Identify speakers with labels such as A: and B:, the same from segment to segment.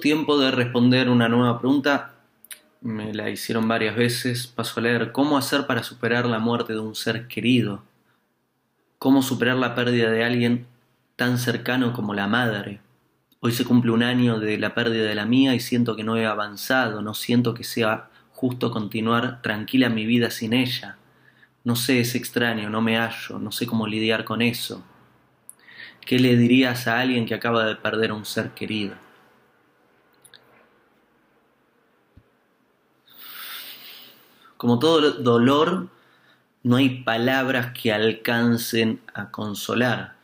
A: tiempo de responder una nueva pregunta. Me la hicieron varias veces. Paso a leer. ¿Cómo hacer para superar la muerte de un ser querido? ¿Cómo superar la pérdida de alguien tan cercano como la madre? Hoy se cumple un año de la pérdida de la mía y siento que no he avanzado, no siento que sea justo continuar tranquila mi vida sin ella. No sé, es extraño, no me hallo, no sé cómo lidiar con eso. ¿Qué le dirías a alguien que acaba de perder a un ser querido? Como todo dolor, no hay palabras que alcancen a consolar.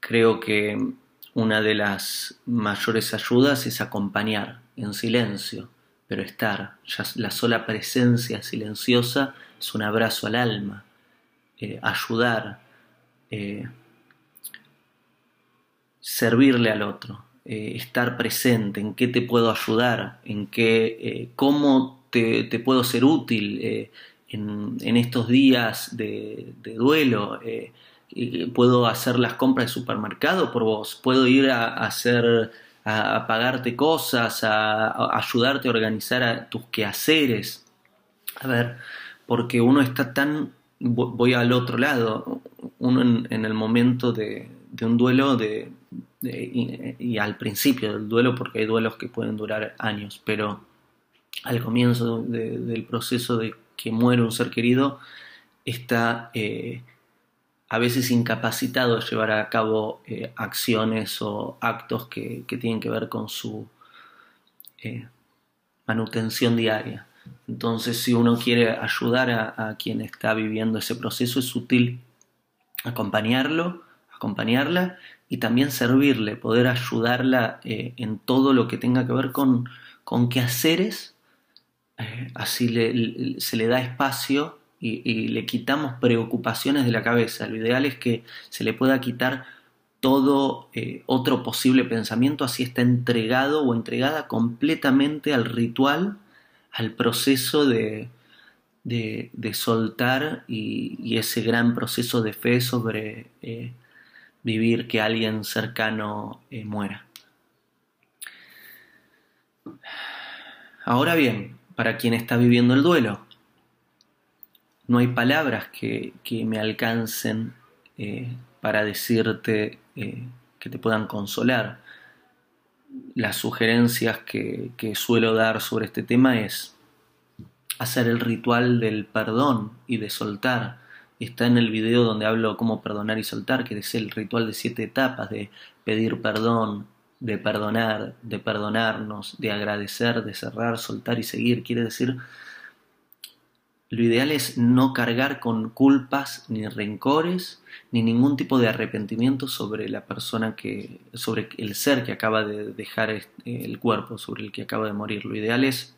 A: Creo que una de las mayores ayudas es acompañar en silencio, pero estar. Ya la sola presencia silenciosa es un abrazo al alma. Eh, ayudar, eh, servirle al otro, eh, estar presente, en qué te puedo ayudar, en qué, cómo te, puedo ser útil en, estos días de, duelo puedo hacer las compras de supermercado por vos, puedo ir a, hacer, a, pagarte cosas, a, ayudarte a organizar tus quehaceres. A ver, porque uno está tan, voy al otro lado, uno en, el momento de, un duelo de, y, al principio del duelo, porque hay duelos que pueden durar años, pero al comienzo del proceso de que muere un ser querido, está eh, a veces incapacitado de llevar a cabo eh, acciones o actos que, tienen que ver con su eh, manutención diaria. Entonces, si uno quiere ayudar a, quien está viviendo ese proceso, es útil acompañarlo, acompañarla y también servirle, poder ayudarla en todo lo que tenga que ver con, con quehaceres. Así se le da espacio y, le quitamos preocupaciones de la cabeza. Lo ideal es que se le pueda quitar todo eh, otro posible pensamiento, así está entregado o entregada completamente al ritual, al proceso de, de, soltar y, ese gran proceso de fe sobre eh, vivir que alguien cercano eh, muera. Ahora bien, para quien está viviendo el duelo, no hay palabras que, me alcancen eh, para decirte eh, que te puedan consolar. Las sugerencias que, suelo dar sobre este tema es hacer el ritual del perdón y de soltar. Está en el video donde hablo cómo perdonar y soltar, que es el ritual de siete etapas, de pedir perdón, de perdonar, de perdonarnos, de agradecer, de cerrar, soltar y seguir. Quiere decir lo ideal es no cargar con culpas ni rencores ni ningún tipo de arrepentimiento sobre la persona que, sobre el ser que acaba de dejar el cuerpo, sobre el que acaba de morir. Lo ideal es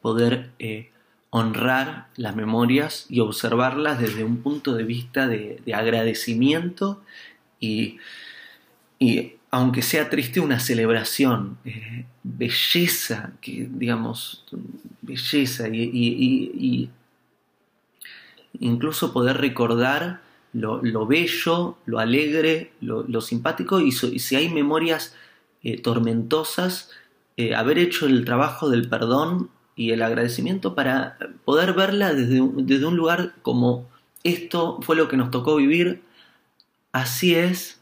A: poder eh, honrar las memorias y observarlas desde un punto de vista de, agradecimiento y aunque sea triste, una celebración, eh, belleza, que digamos, belleza y, incluso poder recordar lo, bello, lo alegre, lo, simpático y, si hay memorias eh, tormentosas, eh, haber hecho el trabajo del perdón y el agradecimiento para poder verla desde, desde un lugar como esto fue lo que nos tocó vivir, así es,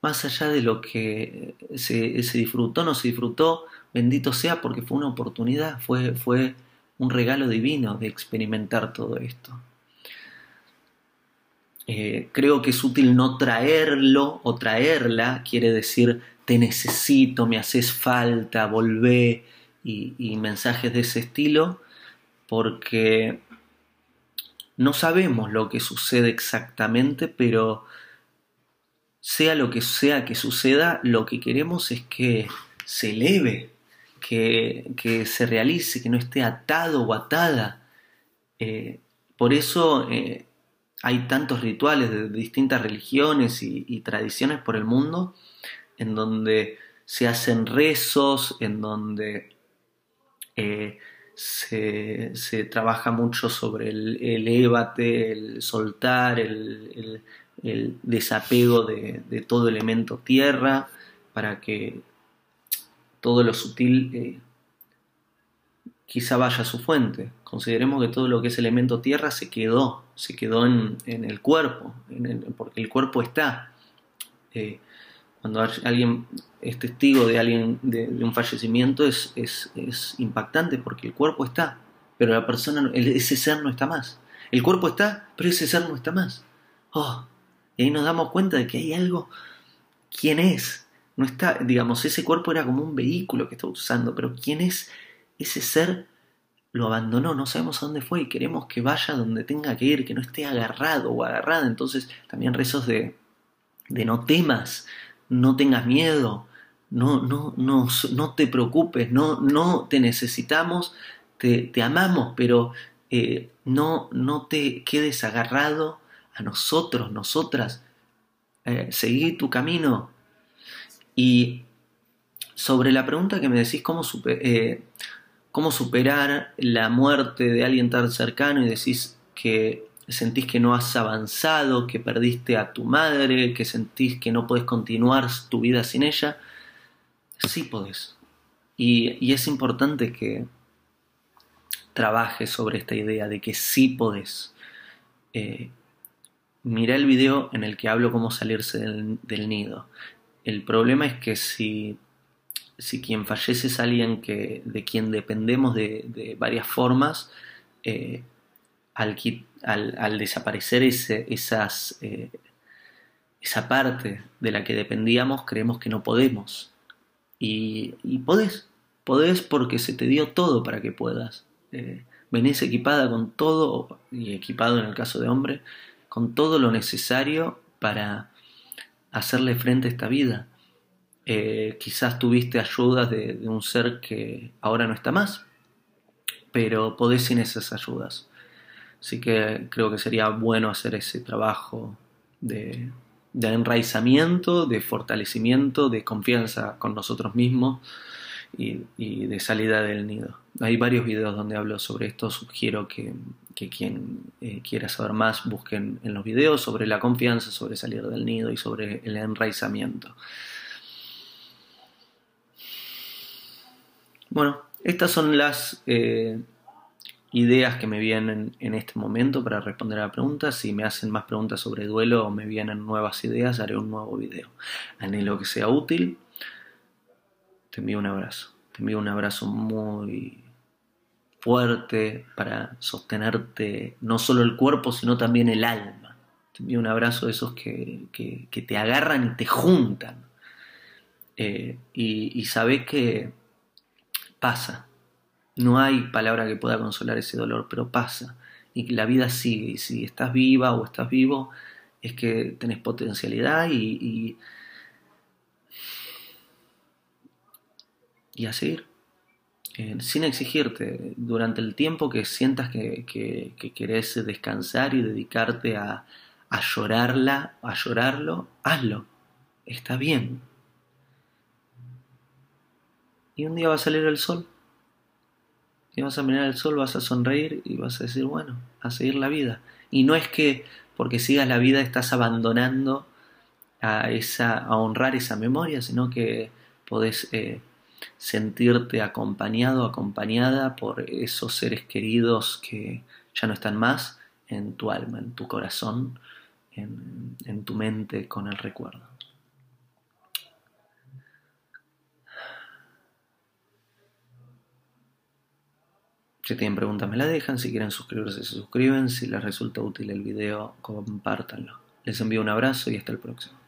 A: más allá de lo que se, se, disfrutó, no se disfrutó, bendito sea porque fue una oportunidad, fue, fue un regalo divino de experimentar todo esto. Eh, creo que es útil no traerlo o traerla, quiere decir te necesito, me haces falta, volvé y, y mensajes de ese estilo, porque no sabemos lo que sucede exactamente, pero sea lo que sea que suceda, lo que queremos es que se eleve, que, se realice, que no esté atado o atada. Eh, por eso eh, hay tantos rituales de distintas religiones y, tradiciones por el mundo en donde se hacen rezos, en donde eh, se, trabaja mucho sobre el, el ébate, el soltar, el desapego de, todo elemento tierra para que todo lo sutil eh, quizá vaya a su fuente. Consideremos que todo lo que es elemento tierra se quedó, se quedó en, el cuerpo, porque el cuerpo está. Eh, cuando alguien es testigo de alguien de, un fallecimiento es, es, impactante porque el cuerpo está, pero la persona, ese ser no está más. El cuerpo está, pero ese ser no está más. Oh, y ahí nos damos cuenta de que hay algo. ¿Quién es? No está, digamos, ese cuerpo era como un vehículo que está usando, pero ¿quién es ese ser? Lo abandonó, no sabemos a dónde fue y queremos que vaya donde tenga que ir, que no esté agarrado o agarrada. Entonces, también rezos de, de no temas, no tengas miedo, no, no, no, no te preocupes, no, no te necesitamos, te, te amamos, pero eh, no, no te quedes agarrado a nosotros, nosotras. Eh, seguí tu camino. Y sobre la pregunta que me decís, ¿cómo, eh, cómo superar la muerte de alguien tan cercano y decís que sentís que no has avanzado, que perdiste a tu madre, que sentís que no puedes continuar tu vida sin ella, sí podés. Y, es importante que trabajes sobre esta idea de que sí podés. Eh, mira el video en el que hablo cómo salirse del, nido. El problema es que si, si, quien fallece es alguien que, de quien dependemos de, varias formas, eh, al, desaparecer esas, eh, esa parte de la que dependíamos, creemos que no podemos. Y, podés, podés porque se te dio todo para que puedas. Eh, venís equipada con todo, y equipado en el caso de hombre, con todo lo necesario para hacerle frente a esta vida. Eh, quizás tuviste ayudas de, de, un ser que ahora no está más, pero podés sin esas ayudas. Así que creo que sería bueno hacer ese trabajo de, enraizamiento, de fortalecimiento, de confianza con nosotros mismos y, de salida del nido. Hay varios videos donde hablo sobre esto, sugiero que, quien eh, quiera saber más busquen en los videos sobre la confianza, sobre salir del nido y sobre el enraizamiento. Bueno, estas son las... Eh, ideas que me vienen en este momento para responder a la pregunta. Si me hacen más preguntas sobre duelo o me vienen nuevas ideas, haré un nuevo video. Anhelo que sea útil. Te envío un abrazo. Te envío un abrazo muy fuerte para sostenerte no solo el cuerpo, sino también el alma. Te envío un abrazo de esos que, te agarran y te juntan. Eh, y, y que pasa, no hay palabra que pueda consolar ese dolor, pero pasa. Y la vida sigue. Y si estás viva o estás vivo, es que tenés potencialidad y, a seguir. Eh, sin exigirte, durante el tiempo que sientas que, que, querés descansar y dedicarte a, a llorarla, a llorarlo, hazlo. Está bien. Y un día va a salir el sol y vas a mirar el sol, vas a sonreír y vas a decir, bueno, a seguir la vida. Y no es que porque sigas la vida estás abandonando a, esa, a honrar esa memoria, sino que podés eh, sentirte acompañado, acompañada por esos seres queridos que ya no están más en tu alma, en tu corazón, en tu mente con el recuerdo. Si tienen preguntas me la dejan, si quieren suscribirse se suscriben, si les resulta útil el video compártanlo. Les envío un abrazo y hasta el próximo.